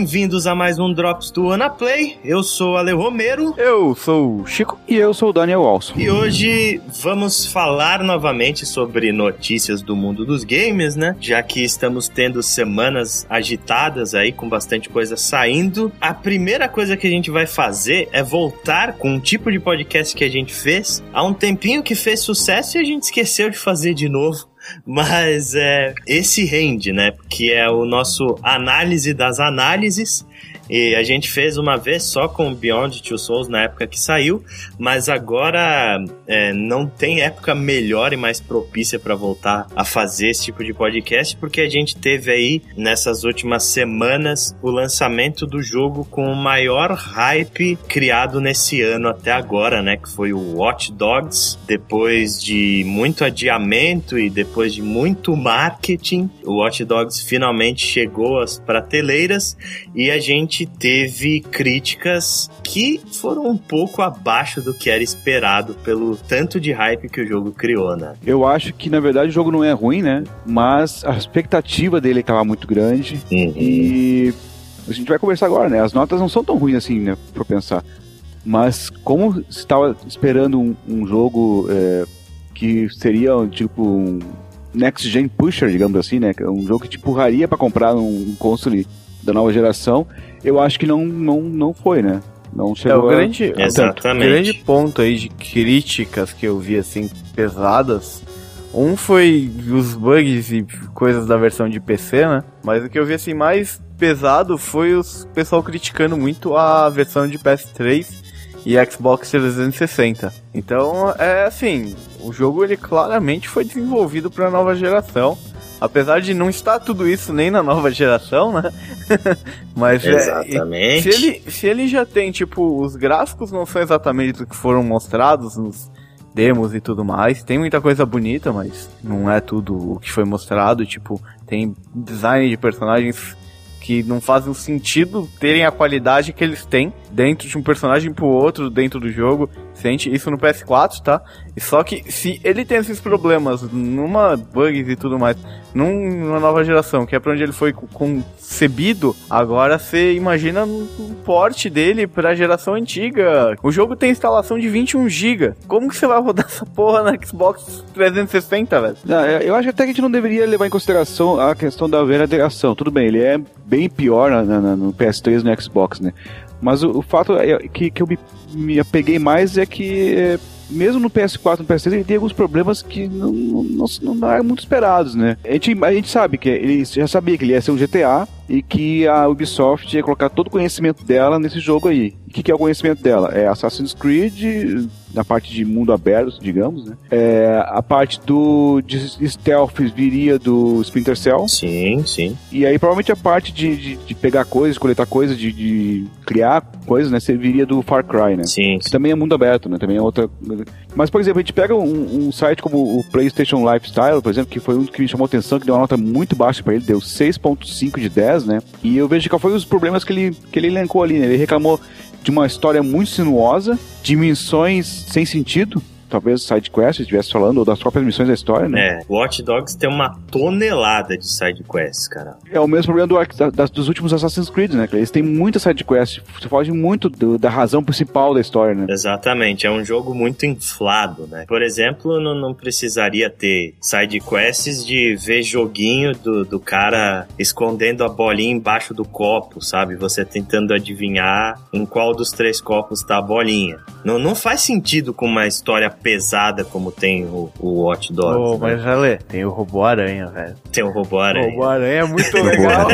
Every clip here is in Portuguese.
bem-vindos a mais um Drops do Anaplay. Eu sou Ale Romero. Eu sou o Chico. E eu sou o Daniel Walson. E hoje vamos falar novamente sobre notícias do mundo dos games, né? Já que estamos tendo semanas agitadas aí, com bastante coisa saindo. A primeira coisa que a gente vai fazer é voltar com um tipo de podcast que a gente fez há um tempinho que fez sucesso e a gente esqueceu de fazer de novo mas é, esse rende, né? Que é o nosso análise das análises. E a gente fez uma vez só com Beyond Two Souls na época que saiu, mas agora é, não tem época melhor e mais propícia para voltar a fazer esse tipo de podcast, porque a gente teve aí nessas últimas semanas o lançamento do jogo com o maior hype criado nesse ano até agora, né? Que foi o Watch Dogs. Depois de muito adiamento e depois de muito marketing, o Watch Dogs finalmente chegou às prateleiras e a gente gente teve críticas que foram um pouco abaixo do que era esperado pelo tanto de hype que o jogo criou, né? Eu acho que, na verdade, o jogo não é ruim, né? Mas a expectativa dele estava muito grande uhum. e a gente vai conversar agora, né? As notas não são tão ruins assim, né? Pra pensar. Mas como estava esperando um, um jogo é, que seria tipo um next gen pusher, digamos assim, né? Um jogo que te empurraria para comprar um console da nova geração, eu acho que não, não, não foi, né? Não chegou é, o grande, a... Exatamente. O grande ponto aí de críticas que eu vi, assim, pesadas, um foi os bugs e coisas da versão de PC, né? Mas o que eu vi, assim, mais pesado foi o pessoal criticando muito a versão de PS3 e Xbox 360. Então, é assim, o jogo ele claramente foi desenvolvido para a nova geração Apesar de não estar tudo isso nem na nova geração, né? Mas é, exatamente. É, se, ele, se ele já tem, tipo, os gráficos não são exatamente o que foram mostrados nos demos e tudo mais. Tem muita coisa bonita, mas não é tudo o que foi mostrado. Tipo, tem design de personagens que não fazem sentido terem a qualidade que eles têm dentro de um personagem pro outro dentro do jogo. Isso no PS4, tá? Só que se ele tem esses problemas numa bugs e tudo mais, numa nova geração, que é pra onde ele foi concebido, agora você imagina um porte dele pra geração antiga. O jogo tem instalação de 21 GB. Como que você vai rodar essa porra na Xbox 360, velho? É, eu acho até que a gente não deveria levar em consideração a questão da verdadeiração. Tudo bem, ele é bem pior na, na, no PS3 e no Xbox, né? Mas o, o fato é que, que eu me, me apeguei mais é que, é, mesmo no PS4 e no PS3, ele tem alguns problemas que não, não, não, não eram muito esperados, né? A gente, a gente sabe que ele já sabia que ele ia ser um GTA e que a Ubisoft ia colocar todo o conhecimento dela nesse jogo aí. O que, que é o conhecimento dela? É Assassin's Creed, na parte de mundo aberto, digamos, né? É, a parte do de stealth viria do Splinter Cell. Sim, sim. E aí provavelmente a parte de, de, de pegar coisas, coletar coisas, de, de, criar coisas, né? Serviria do Far Cry, né? Sim. Que também é mundo aberto, né? Também é outra. Mas, por exemplo, a gente pega um, um site como o PlayStation Lifestyle, por exemplo, que foi um que me chamou atenção, que deu uma nota muito baixa para ele, deu 6.5 de 10, né? E eu vejo qual foi os problemas que ele, que ele elencou ali, né? Ele reclamou de uma história muito sinuosa, dimensões sem sentido, talvez side quest estivesse falando, ou das próprias missões da história, né? É, Watch Dogs tem uma tonelada de side quests, cara. É o mesmo problema do, da, dos últimos Assassin's Creed, né? Eles têm muita side quest, você foge muito do, da razão principal da história, né? Exatamente, é um jogo muito inflado, né? Por exemplo, não, não precisaria ter side quests de ver joguinho do, do cara escondendo a bolinha embaixo do copo, sabe? Você tentando adivinhar em qual dos três copos tá a bolinha. Não, não faz sentido com uma história pesada como tem o, o Watch Dogs. Oh, né? Mas, Ale, tem o Robô Aranha, velho. Tem o Robô Aranha. O Robô Aranha é muito legal.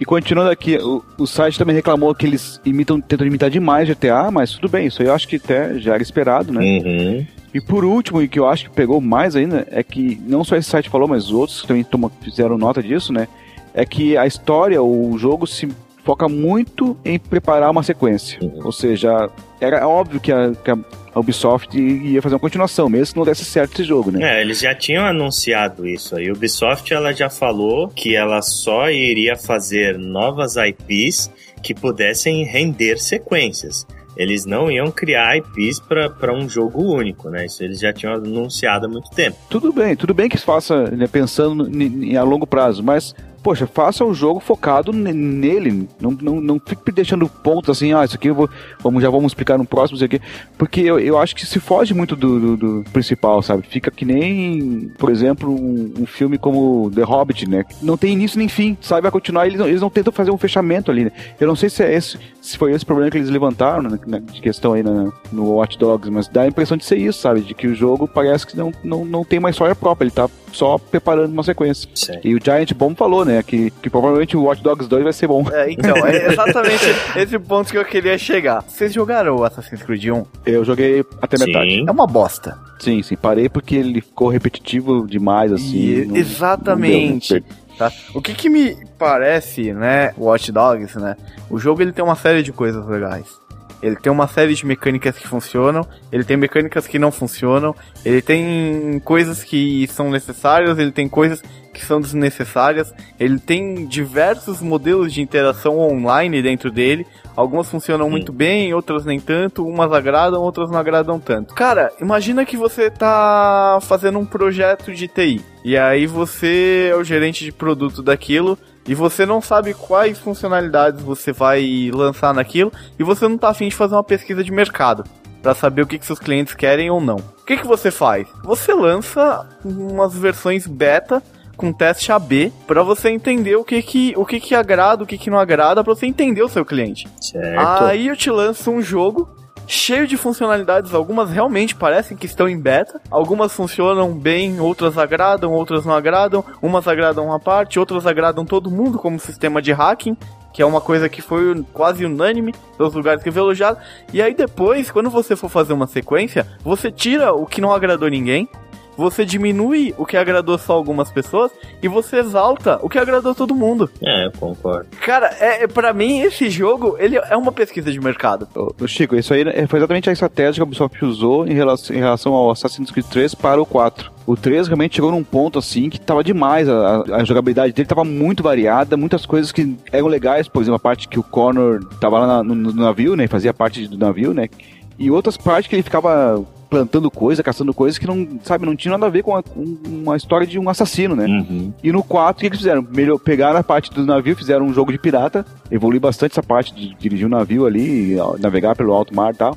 e continuando aqui, o, o site também reclamou que eles imitam, tentam imitar demais GTA, mas tudo bem, isso aí eu acho que até já era esperado, né? Uhum. E por último, e que eu acho que pegou mais ainda, é que não só esse site falou, mas outros também toma, fizeram nota disso, né? É que a história, o jogo se foca muito em preparar uma sequência. Uhum. Ou seja, era óbvio que a, que a Ubisoft ia fazer uma continuação, mesmo que não desse certo esse jogo, né? É, eles já tinham anunciado isso. A Ubisoft ela já falou que ela só iria fazer novas IPs que pudessem render sequências. Eles não iam criar IPs para um jogo único, né? Isso eles já tinham anunciado há muito tempo. Tudo bem, tudo bem que se faça né, pensando a longo prazo, mas poxa, faça o jogo focado nele. Não, não, não fique deixando pontos assim, ah, isso aqui eu vou, vamos, já vamos explicar no próximo, isso aqui. Porque eu, eu acho que se foge muito do, do, do principal, sabe? Fica que nem, por exemplo, um, um, filme como The Hobbit, né? Não tem início nem fim, sabe? Vai continuar, eles não, eles não tentam fazer um fechamento ali, né? Eu não sei se é esse, se foi esse problema que eles levantaram, né, de questão aí na, no Watch Dogs, mas dá a impressão de ser isso, sabe? De que o jogo parece que não, não, não tem uma história própria, ele tá só preparando uma sequência. Sim. E o Giant Bomb falou, né, que, que provavelmente o Watch Dogs 2 vai ser bom. É, então, é exatamente esse ponto que eu queria chegar. Vocês jogaram o Assassin's Creed 1? Eu joguei até sim. metade. É uma bosta. Sim, sim, parei porque ele ficou repetitivo demais, assim. E, não, exatamente. Não deu, Tá? O que que me parece, né, Watch Dogs, né? O jogo ele tem uma série de coisas legais. Ele tem uma série de mecânicas que funcionam, ele tem mecânicas que não funcionam, ele tem coisas que são necessárias, ele tem coisas que são desnecessárias, ele tem diversos modelos de interação online dentro dele. Algumas funcionam Sim. muito bem, outras nem tanto, umas agradam, outras não agradam tanto. Cara, imagina que você tá fazendo um projeto de TI. E aí você é o gerente de produto daquilo e você não sabe quais funcionalidades você vai lançar naquilo e você não está afim de fazer uma pesquisa de mercado para saber o que, que seus clientes querem ou não. O que, que você faz? Você lança umas versões beta com teste AB para você entender o que que, o que que agrada, o que que não agrada, para você entender o seu cliente. Certo. Aí eu te lanço um jogo cheio de funcionalidades. Algumas realmente parecem que estão em beta. Algumas funcionam bem, outras agradam, outras não agradam. Umas agradam uma parte, outras agradam todo mundo como sistema de hacking. Que é uma coisa que foi quase unânime nos lugares que eu vi elogiado. E aí depois, quando você for fazer uma sequência, você tira o que não agradou ninguém você diminui o que agradou só algumas pessoas e você exalta o que agradou todo mundo. É, eu concordo. Cara, é, é para mim esse jogo, ele é uma pesquisa de mercado. Ô, Chico, isso aí é, foi exatamente a estratégia que a Ubisoft usou em relação, em relação ao Assassin's Creed 3 para o 4. O 3 realmente chegou num ponto assim que tava demais. A, a, jogabilidade dele tava muito variada, muitas coisas que eram legais, por exemplo, a parte que o Connor tava lá na, no, no, navio, né? Fazia parte do navio, né? E outras partes que ele ficava plantando coisa, caçando coisas que não, sabe, não tinha nada a ver com, a, uma história de um assassino, né? Uhum. E no 4, o que eles fizeram? Melhor, pegaram a parte do navio, fizeram um jogo de pirata, evoluiu bastante essa parte de dirigir um navio ali, navegar pelo alto mar e tal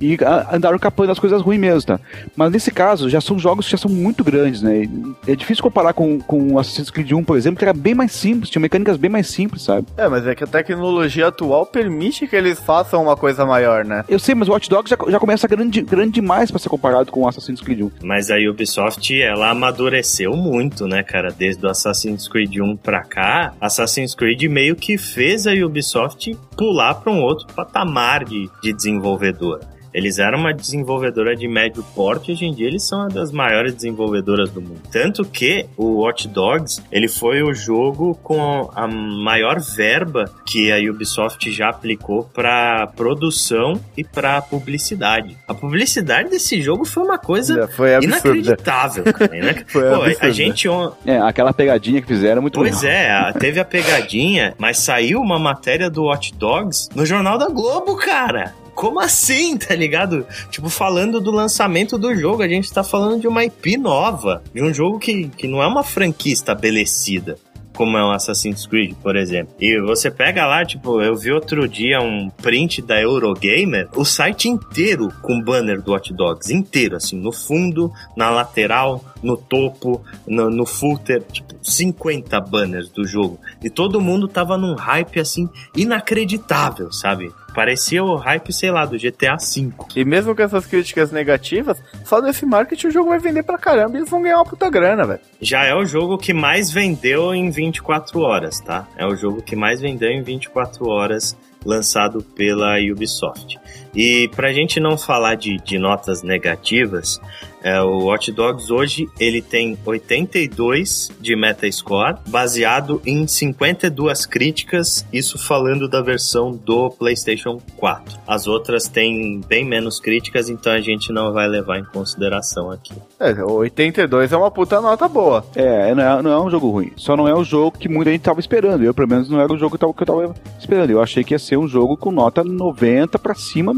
e andaram capando as coisas ruins mesmo, tá? Mas nesse caso, já são jogos que já são muito grandes, né? É difícil comparar com, com o Assassin's Creed 1, por exemplo, que era bem mais simples, tinha mecânicas bem mais simples, sabe? É, mas é que a tecnologia atual permite que eles façam uma coisa maior, né? Eu sei, mas o Watch Dogs já, já começa grande, grande demais para ser comparado com o Assassin's Creed 1. Mas a Ubisoft, ela amadureceu muito, né, cara? Desde o Assassin's Creed 1 pra cá, Assassin's Creed meio que fez a Ubisoft pular para um outro patamar de, de desenvolvedora. Eles eram uma desenvolvedora de médio porte, hoje em dia eles são uma das maiores desenvolvedoras do mundo. Tanto que o Watch Dogs, ele foi o jogo com a maior verba que a Ubisoft já aplicou para produção e para publicidade. A publicidade desse jogo foi uma coisa foi inacreditável, cara, né? foi Pô, a gente é, aquela pegadinha que fizeram muito Pois legal. é, teve a pegadinha, mas saiu uma matéria do Watch Dogs no Jornal da Globo, cara como assim, tá ligado? Tipo, falando do lançamento do jogo, a gente tá falando de uma IP nova, de um jogo que, que não é uma franquia estabelecida como é um Assassin's Creed, por exemplo. E você pega lá, tipo, eu vi outro dia um print da Eurogamer, o site inteiro com banner do Hot Dogs, inteiro, assim, no fundo, na lateral, no topo, no, no footer, tipo, 50 banners do jogo. E todo mundo tava num hype, assim, inacreditável, sabe? Parecia o hype, sei lá, do GTA V. E mesmo com essas críticas negativas, só desse marketing o jogo vai vender pra caramba e eles vão ganhar uma puta grana, velho. Já é o jogo que mais vendeu em 24 horas, tá? É o jogo que mais vendeu em 24 horas lançado pela Ubisoft. E pra gente não falar de, de notas negativas, é, o Watch Dogs hoje ele tem 82 de Metascore, baseado em 52 críticas, isso falando da versão do PlayStation 4. As outras têm bem menos críticas, então a gente não vai levar em consideração aqui. É, 82 é uma puta nota boa. É, não é, não é um jogo ruim. Só não é o jogo que muita gente tava esperando. Eu, pelo menos, não era o jogo que eu tava, que eu tava esperando. Eu achei que ia ser um jogo com nota 90 para cima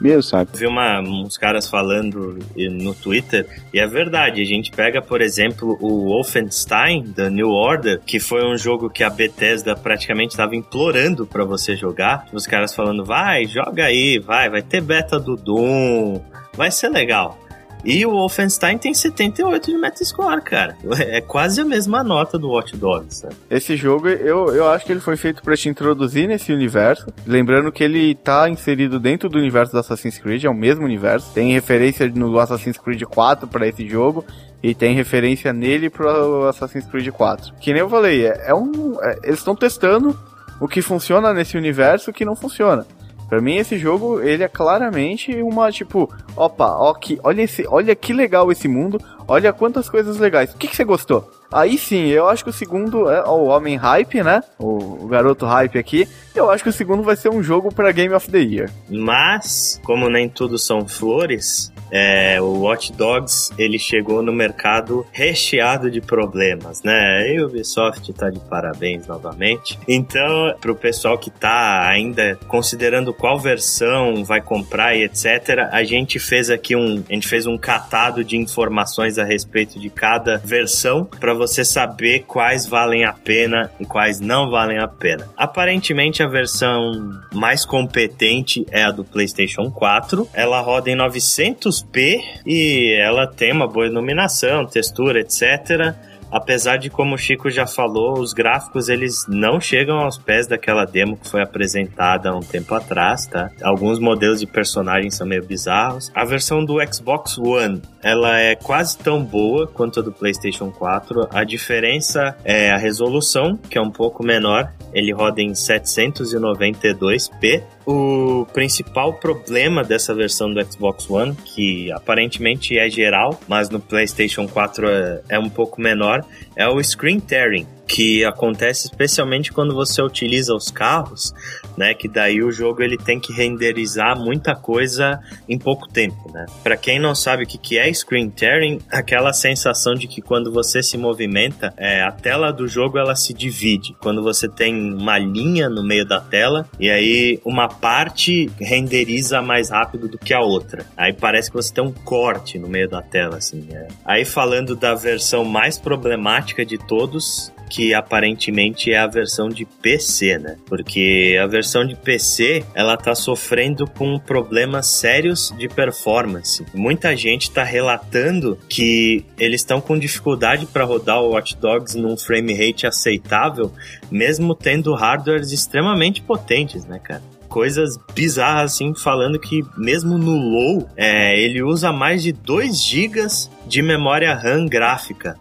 mesmo, sabe? Vi uma, uns caras falando no Twitter, e é verdade, a gente pega, por exemplo, o Wolfenstein, da New Order, que foi um jogo que a Bethesda praticamente estava implorando para você jogar. Os caras falando, vai, joga aí, vai, vai ter beta do Doom, vai ser legal. E o Wolfenstein tem 78 de Metascore, cara. É quase a mesma nota do Watch Dogs. Sabe? Esse jogo, eu, eu acho que ele foi feito para te introduzir nesse universo. Lembrando que ele tá inserido dentro do universo do Assassin's Creed, é o mesmo universo. Tem referência no Assassin's Creed 4 para esse jogo. E tem referência nele pro Assassin's Creed 4. Que nem eu falei, é, é um. É, eles estão testando o que funciona nesse universo e o que não funciona. Pra mim, esse jogo, ele é claramente uma, tipo, opa, ó, que, olha, esse, olha que legal esse mundo, olha quantas coisas legais. O que, que você gostou? Aí sim, eu acho que o segundo é o Homem Hype, né? O, o, garoto Hype aqui. Eu acho que o segundo vai ser um jogo para Game of the Year. Mas, como nem tudo são flores, é, o Watch Dogs ele chegou no mercado recheado de problemas, né? E o Ubisoft tá de parabéns novamente. Então, pro pessoal que tá ainda considerando qual versão vai comprar e etc, a gente fez aqui um, a gente fez um catado de informações a respeito de cada versão para você saber quais valem a pena e quais não valem a pena. Aparentemente a versão mais competente é a do PlayStation 4. Ela roda em 900 p e ela tem uma boa iluminação, textura, etc apesar de como o Chico já falou, os gráficos eles não chegam aos pés daquela demo que foi apresentada há um tempo atrás, tá? Alguns modelos de personagens são meio bizarros. A versão do Xbox One, ela é quase tão boa quanto a do PlayStation 4. A diferença é a resolução, que é um pouco menor. Ele roda em 792p o principal problema dessa versão do Xbox One, que aparentemente é geral, mas no PlayStation 4 é, é um pouco menor, é o screen tearing que acontece especialmente quando você utiliza os carros, né? Que daí o jogo ele tem que renderizar muita coisa em pouco tempo, né? Para quem não sabe o que, que é screen tearing, aquela sensação de que quando você se movimenta, é, a tela do jogo ela se divide. Quando você tem uma linha no meio da tela e aí uma parte renderiza mais rápido do que a outra. Aí parece que você tem um corte no meio da tela, assim. É. Aí falando da versão mais problemática de todos, que aparentemente é a versão de PC, né? Porque a versão de PC, ela tá sofrendo com problemas sérios de performance. Muita gente tá relatando que eles estão com dificuldade para rodar o Watch Dogs num frame rate aceitável, mesmo tendo hardwares extremamente potentes, né, cara? coisas bizarras, assim, falando que mesmo no low, é, ele usa mais de 2 GB de memória RAM gráfica.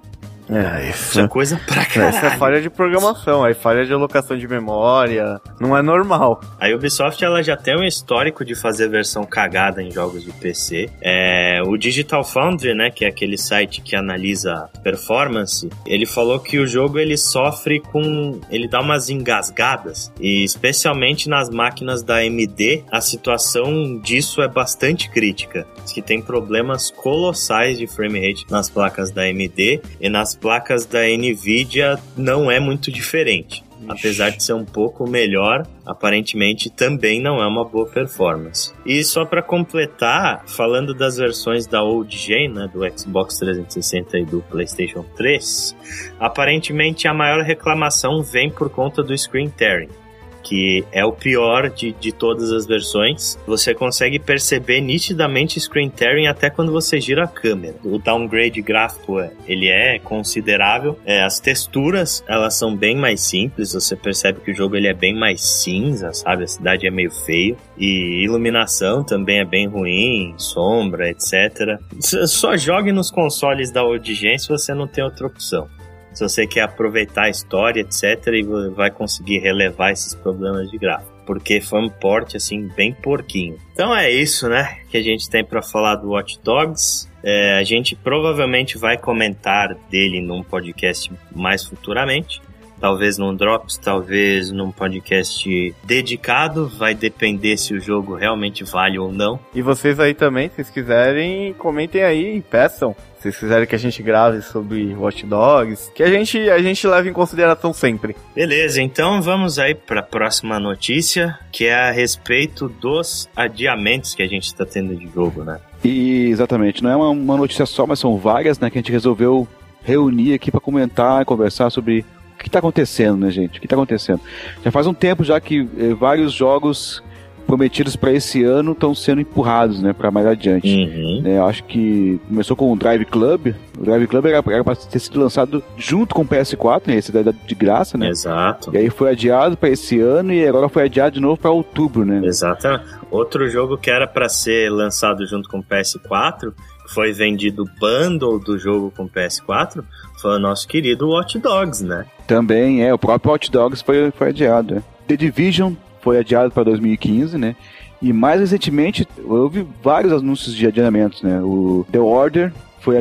É, isso é coisa pra caralho. Isso é falha de programação, aí falha de alocação de memória, não é normal. A Ubisoft ela já tem um histórico de fazer versão cagada em jogos de PC. É, o Digital Foundry, né, que é aquele site que analisa performance, ele falou que o jogo ele sofre com, ele dá umas engasgadas e especialmente nas máquinas da AMD, a situação disso é bastante crítica. Diz que tem problemas colossais de frame rate nas placas da AMD e nas placas da Nvidia não é muito diferente. Apesar de ser um pouco melhor, aparentemente também não é uma boa performance. E só para completar, falando das versões da old gen, né, do Xbox 360 e do PlayStation 3, aparentemente a maior reclamação vem por conta do screen tearing que é o pior de, de todas as versões. Você consegue perceber nitidamente screen tearing até quando você gira a câmera. O downgrade gráfico ele é considerável. É, as texturas elas são bem mais simples. Você percebe que o jogo ele é bem mais cinza, sabe? A cidade é meio feio e iluminação também é bem ruim, sombra, etc. Só jogue nos consoles da Odigen se você não tem outra opção se você quer aproveitar a história, etc., e vai conseguir relevar esses problemas de gráfico. Porque foi um porte, assim, bem porquinho. Então é isso, né? Que a gente tem para falar do Watch Dogs. É, a gente provavelmente vai comentar dele num podcast mais futuramente. Talvez num Drops, talvez num podcast dedicado. Vai depender se o jogo realmente vale ou não. E vocês aí também, se quiserem, comentem aí e peçam. Se vocês quiserem que a gente grave sobre Watch Dogs, que a gente, a gente leva em consideração sempre. Beleza, então vamos aí para a próxima notícia, que é a respeito dos adiamentos que a gente está tendo de jogo, né? E exatamente, não é uma, uma notícia só, mas são várias, né, que a gente resolveu reunir aqui para comentar e conversar sobre que está acontecendo, né, gente? O que está acontecendo? Já faz um tempo já que eh, vários jogos prometidos para esse ano estão sendo empurrados, né, para mais adiante. Uhum. É, acho que começou com o Drive Club. O Drive Club era, para ter sido lançado junto com o PS4, né, esse da de graça, né? Exato. E aí foi adiado para esse ano e agora foi adiado de novo para outubro, né? Exatamente. Outro jogo que era para ser lançado junto com o PS4 foi vendido bundle do jogo com o PS4 foi o nosso querido Watch Dogs, né? Também, é, o próprio Watch Dogs foi, foi adiado. É. The Division foi adiado para 2015, né? E mais recentemente, houve vários anúncios de adiamentos, né? O The Order foi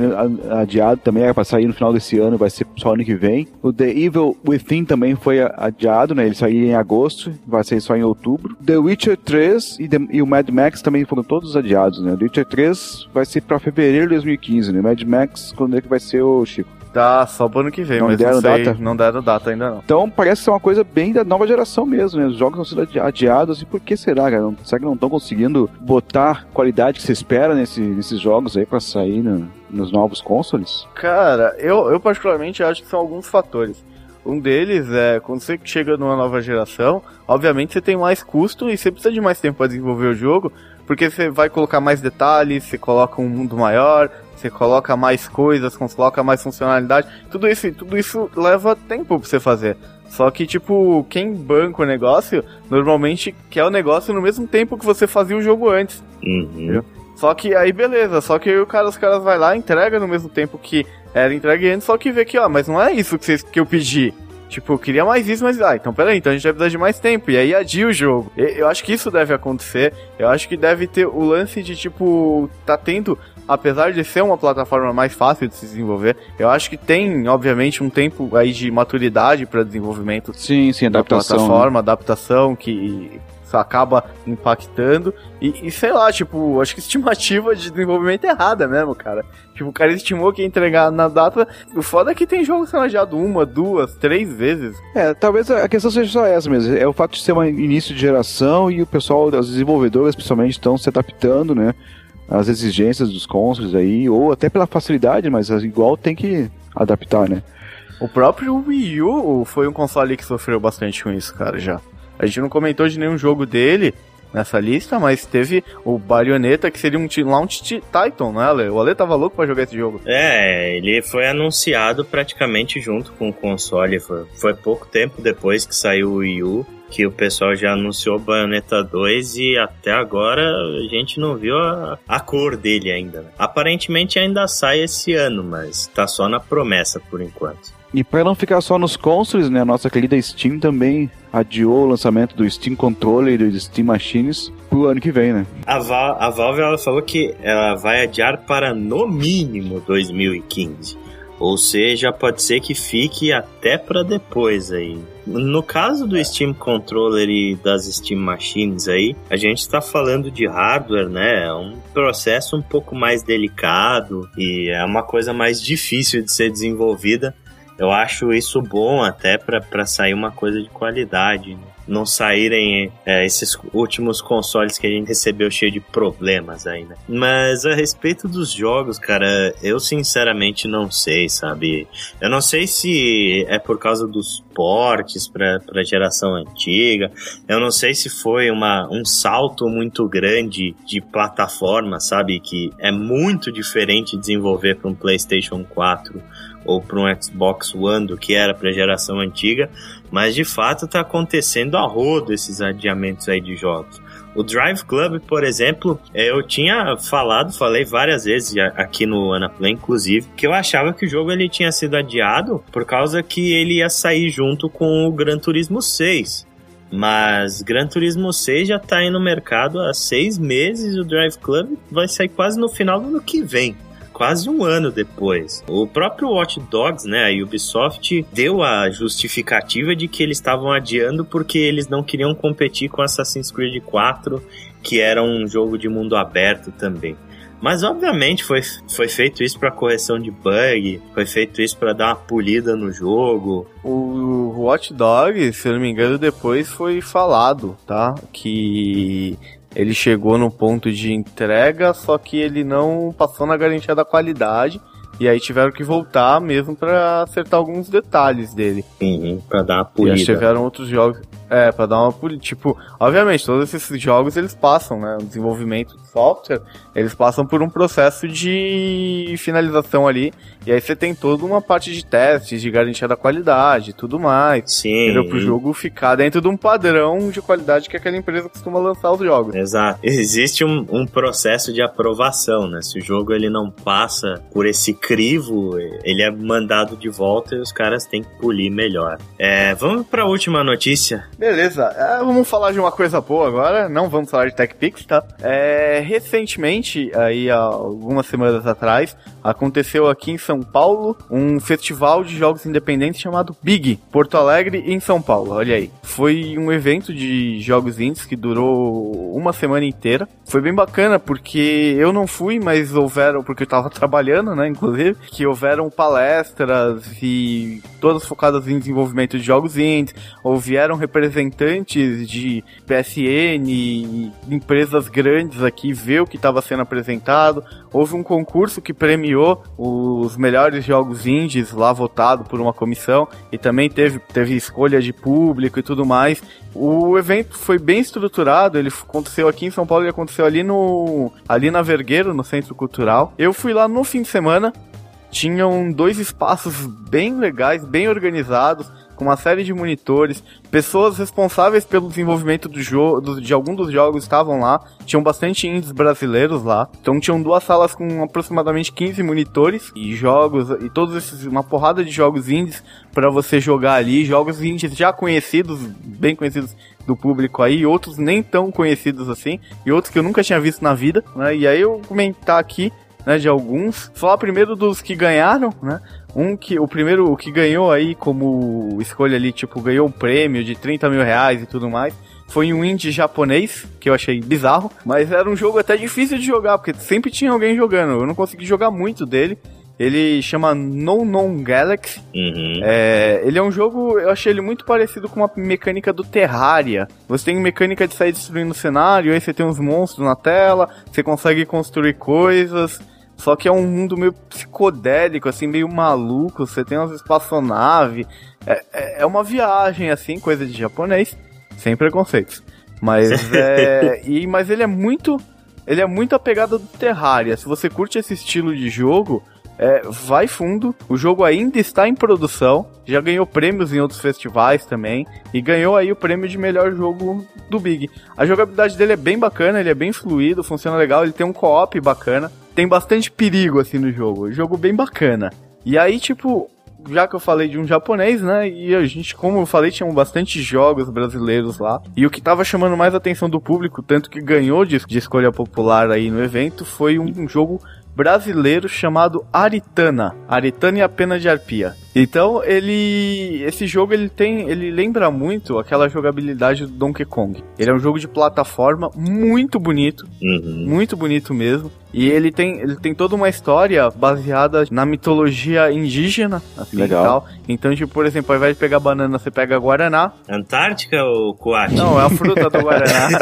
adiado também, era para sair no final desse ano, vai ser só ano que vem. O The Evil Within também foi adiado, né? Ele saiu em agosto, vai sair só em outubro. The Witcher 3 e, The, e o Mad Max também foram todos adiados, né? The Witcher 3 vai ser para fevereiro de 2015, né? Mad Max, quando é que vai ser o Chico? Tá só pro ano que vem, Não mas deram não sei, data? não deram data ainda não. Então parece ser uma coisa bem da nova geração mesmo, né? Os jogos estão sendo adiados e por que será, cara? Será que não estão conseguindo botar qualidade que se espera nesse- nesses jogos aí pra sair no- nos novos consoles? Cara, eu, eu particularmente acho que são alguns fatores. Um deles é quando você chega numa nova geração, obviamente você tem mais custo e você precisa de mais tempo para desenvolver o jogo, porque você vai colocar mais detalhes, você coloca um mundo maior, você coloca mais coisas, coloca mais funcionalidade. Tudo isso, tudo isso leva tempo pra você fazer. Só que, tipo, quem banca o negócio, normalmente quer o negócio no mesmo tempo que você fazia o jogo antes. Uhum. Só que aí beleza, só que aí o cara, os caras vai lá, entrega no mesmo tempo que era entregue antes, só que vê que, ó, mas não é isso que, vocês, que eu pedi. Tipo, eu queria mais isso, mas, ah, então peraí, então a gente vai precisar de mais tempo, e aí adia o jogo. E- Eu acho que isso deve acontecer, eu acho que deve ter o lance de, tipo, tá tendo, apesar de ser uma plataforma mais fácil de se desenvolver, eu acho que tem, obviamente, um tempo aí de maturidade para desenvolvimento Sim, sim, da adaptação. né? plataforma, adaptação que acaba impactando. E, e sei lá, tipo, acho que estimativa de desenvolvimento é errada mesmo, cara. Tipo, o cara estimou que ia entregar na data. O foda é que tem jogo adiado uma, duas, três vezes. É, talvez a questão seja só essa mesmo. É o fato de ser um início de geração e o pessoal, os desenvolvedores principalmente, estão se adaptando, né? Às exigências dos consoles aí, ou até pela facilidade, mas igual tem que adaptar, né? O próprio Wii U foi um console que sofreu bastante com isso, cara, já. A gente não comentou de nenhum jogo dele nessa lista, mas teve o Bayonetta, que seria um launch ti- Titan, né, Ale? O Ale tava louco pra jogar esse jogo. É, ele foi anunciado praticamente junto com o console. Foi, foi pouco tempo depois que saiu o Wii U que o pessoal já anunciou Bayonetta 2 e até agora a gente não viu a, a cor dele ainda. né? Aparentemente ainda sai esse ano, mas tá só na promessa por enquanto. E para não ficar só nos consoles, né, a nossa querida Steam também adiou o lançamento do Steam Controller e do Steam Machines pro ano que vem, né? A, Val- a Valve ela falou que ela vai adiar para no mínimo 2015. Ou seja, pode ser que fique até para depois aí. No caso do Steam Controller e das Steam Machines aí, a gente está falando de hardware, né? É um processo um pouco mais delicado e é uma coisa mais difícil de ser desenvolvida. Eu acho isso bom até para sair uma coisa de qualidade. né? Não saírem é, esses últimos consoles que a gente recebeu cheio de problemas ainda. Mas a respeito dos jogos, cara, eu sinceramente não sei, sabe? Eu não sei se é por causa dos portes para a geração antiga. Eu não sei se foi uma, um salto muito grande de plataforma, sabe? Que é muito diferente desenvolver para um PlayStation 4 ou para um Xbox One do que era para a geração antiga, mas de fato está acontecendo a rodo esses adiamentos aí de jogos. O Drive Club, por exemplo, eh, eu tinha falado, falei várias vezes aqui no Anaplay, inclusive, que eu achava que o jogo ele tinha sido adiado por causa que ele ia sair junto com o Gran Turismo 6. Mas Gran Turismo 6 já tá aí no mercado há seis meses o Drive Club vai sair quase no final do ano que vem. Quase um ano depois. O próprio Watch Dogs, né, a Ubisoft deu a justificativa de que eles estavam adiando porque eles não queriam competir com Assassin's Creed 4, que era um jogo de mundo aberto também. Mas obviamente foi, foi feito isso para correção de bug, foi feito isso para dar uma polida no jogo. O Watch Dogs, se eu não me engano, depois foi falado, tá? Que ele chegou no ponto de entrega, só que ele não passou na garantia da qualidade. E aí tiveram que voltar mesmo para acertar alguns detalhes dele. Uhum, pra dar uma polida. E tiveram outros jogos. É, pra dar uma. Tipo, obviamente, todos esses jogos eles passam, né? O desenvolvimento de software, eles passam por um processo de finalização ali. E aí você tem toda uma parte de testes, de garantia da qualidade e tudo mais. Sim. Entendeu? Pro jogo ficar dentro de um padrão de qualidade que aquela empresa costuma lançar os jogos. Exato. Existe um, um processo de aprovação, né? Se o jogo ele não passa por esse crivo, ele é mandado de volta e os caras têm que polir melhor. É, vamos para a última notícia. Beleza, é, vamos falar de uma coisa boa agora, não vamos falar de TechPix, tá? É, recentemente, aí algumas semanas atrás, aconteceu aqui em São Paulo um festival de jogos independentes chamado Big, Porto Alegre em São Paulo, olha aí. Foi um evento de jogos indies que durou uma semana inteira. Foi bem bacana porque eu não fui, mas houveram, porque eu tava trabalhando, né, inclusive, que houveram palestras e todas focadas em desenvolvimento de jogos indies, ou vieram representantes de PSN e empresas grandes aqui ver o que estava sendo apresentado. Houve um concurso que premiou os melhores jogos indies lá votado por uma comissão e também teve, teve escolha de público e tudo mais. O evento foi bem estruturado, ele aconteceu aqui em São Paulo e aconteceu ali no ali na Vergueiro, no Centro Cultural. Eu fui lá no fim de semana, tinham dois espaços bem legais, bem organizados com uma série de monitores, pessoas responsáveis pelo desenvolvimento do jogo, de algum dos jogos estavam lá, tinham bastante indies brasileiros lá, então tinham duas salas com aproximadamente 15 monitores e jogos e todos esses uma porrada de jogos indies para você jogar ali, jogos indies já conhecidos, bem conhecidos do público aí, outros nem tão conhecidos assim, e outros que eu nunca tinha visto na vida, né? E aí eu comentar aqui né, de alguns. Falar primeiro dos que ganharam, né? Um que, o primeiro, o que ganhou aí como escolha ali, tipo, ganhou um prêmio de 30 mil reais e tudo mais. Foi um indie japonês, que eu achei bizarro, mas era um jogo até difícil de jogar, porque sempre tinha alguém jogando. Eu não consegui jogar muito dele. Ele chama No Non Galaxy. Uhum. É, ele é um jogo, eu achei ele muito parecido com uma mecânica do Terraria. Você tem mecânica de sair destruindo o cenário, aí você tem uns monstros na tela, você consegue construir coisas. Só que é um mundo meio psicodélico, assim, meio maluco. Você tem umas espaçonaves. É, é, é uma viagem, assim, coisa de japonês. Sem preconceitos. Mas é. e, mas ele é muito. Ele é muito apegado do Terraria. Se você curte esse estilo de jogo, é, vai fundo. O jogo ainda está em produção. Já ganhou prêmios em outros festivais também. E ganhou aí o prêmio de melhor jogo do Big. A jogabilidade dele é bem bacana, ele é bem fluido, funciona legal. Ele tem um co-op bacana tem bastante perigo assim no jogo. Jogo bem bacana. E aí, tipo, já que eu falei de um japonês, né? E a gente, como eu falei, tinham bastante jogos brasileiros lá. E o que tava chamando mais atenção do público, tanto que ganhou de, de escolha popular aí no evento, foi um, um jogo brasileiro chamado Aritana. Aritana e a Pena de Arpia. Então, ele esse jogo ele tem, ele lembra muito aquela jogabilidade do Donkey Kong. Ele é um jogo de plataforma muito bonito, uhum. muito bonito mesmo. E ele tem, ele tem toda uma história baseada na mitologia indígena, assim, Legal. Então, tipo, por exemplo, ao invés de pegar banana, você pega guaraná. Antártica ou coate? Não, é a fruta do guaraná.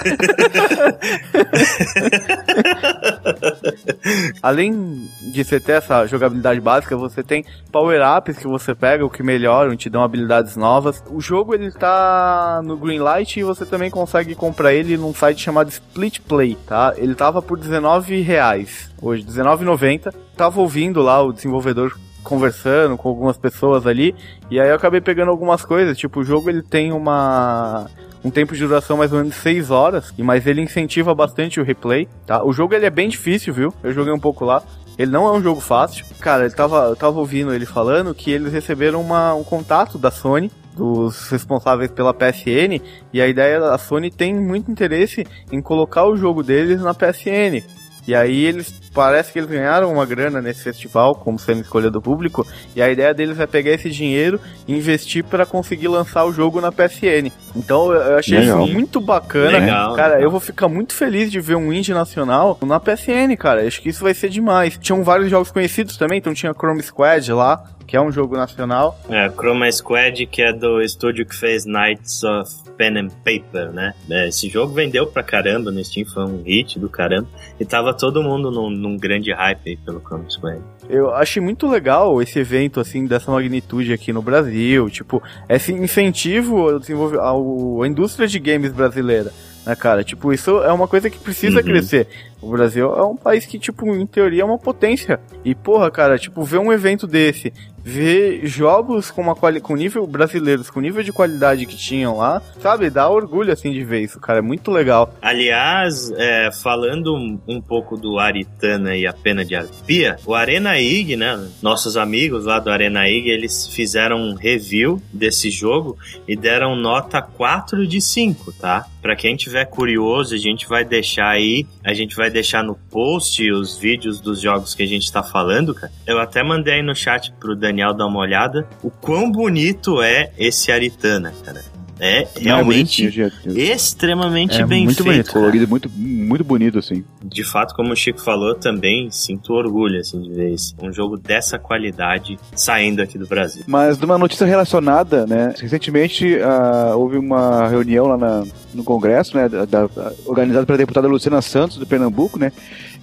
Além de você ter essa jogabilidade básica, você tem power-ups que você pega, o que melhoram, te dão habilidades novas. O jogo ele tá no Greenlight e você também consegue comprar ele num site chamado Split Play, tá? Ele tava por 19 reais hoje, 19,90. Tava ouvindo lá o desenvolvedor conversando com algumas pessoas ali e aí eu acabei pegando algumas coisas, tipo o jogo ele tem uma um tempo de duração mais ou menos 6 horas, mas ele incentiva bastante o replay, tá? O jogo ele é bem difícil, viu? Eu joguei um pouco lá. Ele não é um jogo fácil. Cara, ele tava, eu tava ouvindo ele falando que eles receberam uma, um contato da Sony dos responsáveis pela PSN e a ideia da Sony tem muito interesse em colocar o jogo deles na PSN. E aí eles parece que eles ganharam uma grana nesse festival, como sendo escolha do público, e a ideia deles é pegar esse dinheiro e investir para conseguir lançar o jogo na PSN. Então eu achei Legal. isso muito bacana. Legal, cara, legal. eu vou ficar muito feliz de ver um indie nacional na PSN, cara. Acho que isso vai ser demais. Tinham vários jogos conhecidos também, então tinha Chrome Squad lá, que é um jogo nacional. É, Chroma Squad, que é do estúdio que fez Knights of Pen and Paper, né? É, esse jogo vendeu pra caramba no Steam, foi um hit do caramba. E tava todo mundo num, num grande hype aí pelo Chroma Squad. Eu achei muito legal esse evento, assim, dessa magnitude aqui no Brasil. Tipo, esse incentivo ao, ao, à indústria de games brasileira né, cara? Tipo, isso é uma coisa que precisa uhum. crescer. O Brasil é um país que, tipo, em teoria é uma potência. E, porra, cara, tipo, ver um evento desse, ver jogos com uma com nível brasileiros, com nível de qualidade que tinham lá, sabe? Dá orgulho, assim, de ver isso, cara. É muito legal. Aliás, é, falando um, um, pouco do Aritana e a Pena de Arpia, o Arena IG, né? Nossos amigos lá do Arena IG, eles fizeram um review desse jogo e deram nota 4 de 5, tá? Pra quem tiver curioso, a gente vai deixar aí, a gente vai deixar no post os vídeos dos jogos que a gente tá falando, cara. Eu até mandei aí no chat pro Daniel dar uma olhada o quão bonito é esse Aritana, cara. É realmente Não, é extremamente é bem muito feito. Bonito, colorido, muito, muito bonito, assim. De fato, como o Chico falou, também sinto orgulho assim, de ver isso. Um jogo dessa qualidade saindo aqui do Brasil. Mas de uma notícia relacionada, né? Recentemente uh, houve uma reunião lá na, no Congresso, né? Da, da, organizada pela deputada Luciana Santos, do Pernambuco, né?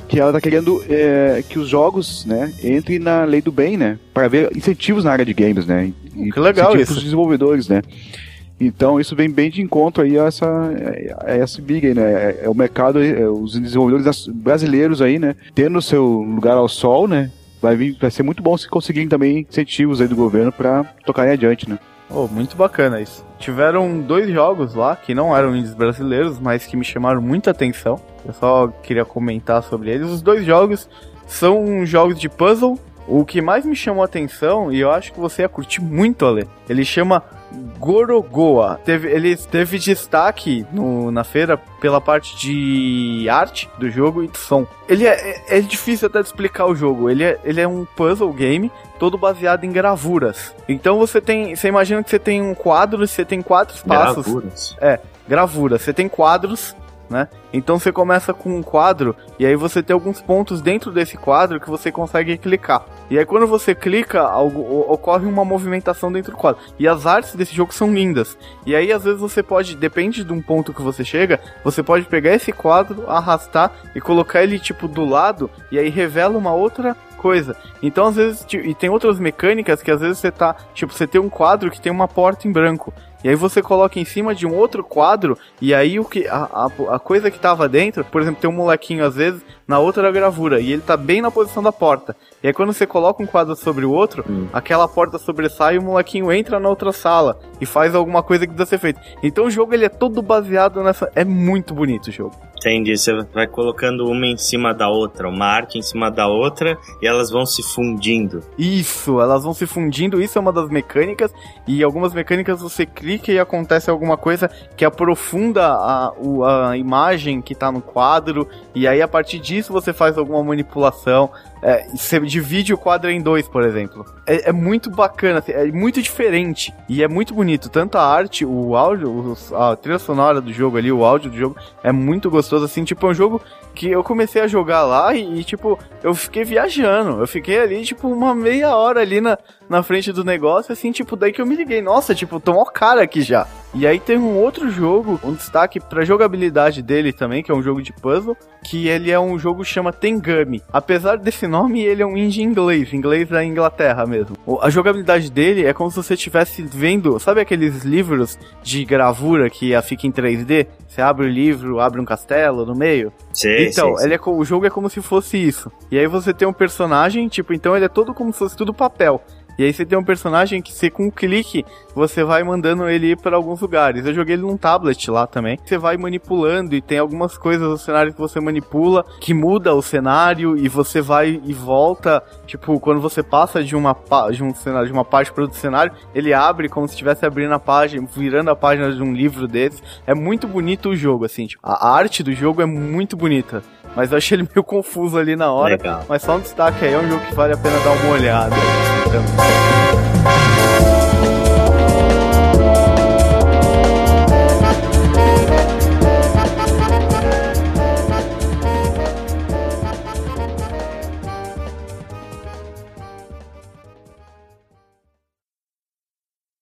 que ela está querendo é, que os jogos, né, entrem na lei do bem, né, para haver incentivos na área de games, né, que legal isso. para os desenvolvedores, né. Então isso vem bem de encontro aí a essa, a essa big né? É, é o mercado, é, os desenvolvedores brasileiros aí, né? Tendo seu lugar ao sol, né? Vai, vir, vai ser muito bom se conseguirem também incentivos aí do governo para tocarem adiante, né? Oh, muito bacana isso. Tiveram dois jogos lá que não eram indies brasileiros, mas que me chamaram muita atenção. Eu só queria comentar sobre eles. Os dois jogos são jogos de puzzle. O que mais me chamou a atenção, e eu acho que você ia curtir muito, Ale, ele chama Gorogoa. Teve, ele teve destaque no, na feira pela parte de arte do jogo e de som. Ele é, é, é difícil até de explicar o jogo. Ele é, ele é um puzzle game todo baseado em gravuras. Então você tem. Você imagina que você tem um quadro, você tem quatro espaços. Gravuras. É, gravuras. Você tem quadros né? Então você começa com um quadro e aí você tem alguns pontos dentro desse quadro que você consegue clicar. E aí quando você clica, algo, ocorre uma movimentação dentro do quadro. E as artes desse jogo são lindas. E aí às vezes você pode, depende de um ponto que você chega, você pode pegar esse quadro, arrastar e colocar ele tipo do lado e aí revela uma outra coisa. Então, às vezes, e tem outras mecânicas que às vezes você tá, tipo, você tem um quadro que tem uma porta em branco. E aí você coloca em cima de um outro quadro, e aí o que a, a, a, coisa que tava dentro, por exemplo, tem um molequinho às vezes na outra gravura, e ele tá bem na posição da porta. E aí quando você coloca um quadro sobre o outro, hum. aquela porta sobressai e o molequinho entra na outra sala e faz alguma coisa que deve ser feita. Então o jogo ele é todo baseado nessa. É muito bonito o jogo. Entendi. Você vai colocando uma em cima da outra, uma arte em cima da outra, e elas vão se fundindo. Isso, elas vão se fundindo. Isso é uma das mecânicas. E algumas mecânicas você clica e acontece alguma coisa que aprofunda a, a imagem que está no quadro. E aí a partir disso você faz alguma manipulação. É, você divide o quadro em dois, por exemplo. É, é, muito bacana, assim, é muito diferente e é muito bonito. Tanto a arte, o áudio, a trilha sonora do jogo ali, o áudio do jogo é muito gostoso. Assim, tipo, é um jogo que eu comecei a jogar lá e, e, tipo, eu fiquei viajando. Eu fiquei ali, tipo, uma meia hora ali na, na frente do negócio, assim, tipo, daí que eu me liguei. Nossa, tipo, tomou cara aqui já. E aí tem um outro jogo, um destaque pra jogabilidade dele também, que é um jogo de puzzle, que ele é um jogo que chama Tengami. Apesar desse nome, ele é um indie inglês, inglês da Inglaterra mesmo. A jogabilidade dele é como se você estivesse vendo, sabe aqueles livros de gravura que fica em 3D? Você abre o livro, abre um castelo no meio. Sim, então, sim, ele é, o jogo é como se fosse isso. E aí você tem um personagem, tipo, então ele é todo como se fosse tudo papel. E aí você tem um personagem que você com um clique você vai mandando ele ir para alguns lugares. Eu joguei ele num tablet lá também. Você vai manipulando e tem algumas coisas no cenário que você manipula que muda o cenário e você vai e volta. Tipo, quando você passa de uma de um cenário, de uma parte para outro cenário, ele abre como se estivesse abrindo a página, virando a página de um livro desses. É muito bonito o jogo, assim. Tipo, a arte do jogo é muito bonita. Mas eu achei ele meio confuso ali na hora. Legal. Mas só um destaque aí, é um jogo que vale a pena dar uma olhada. Então,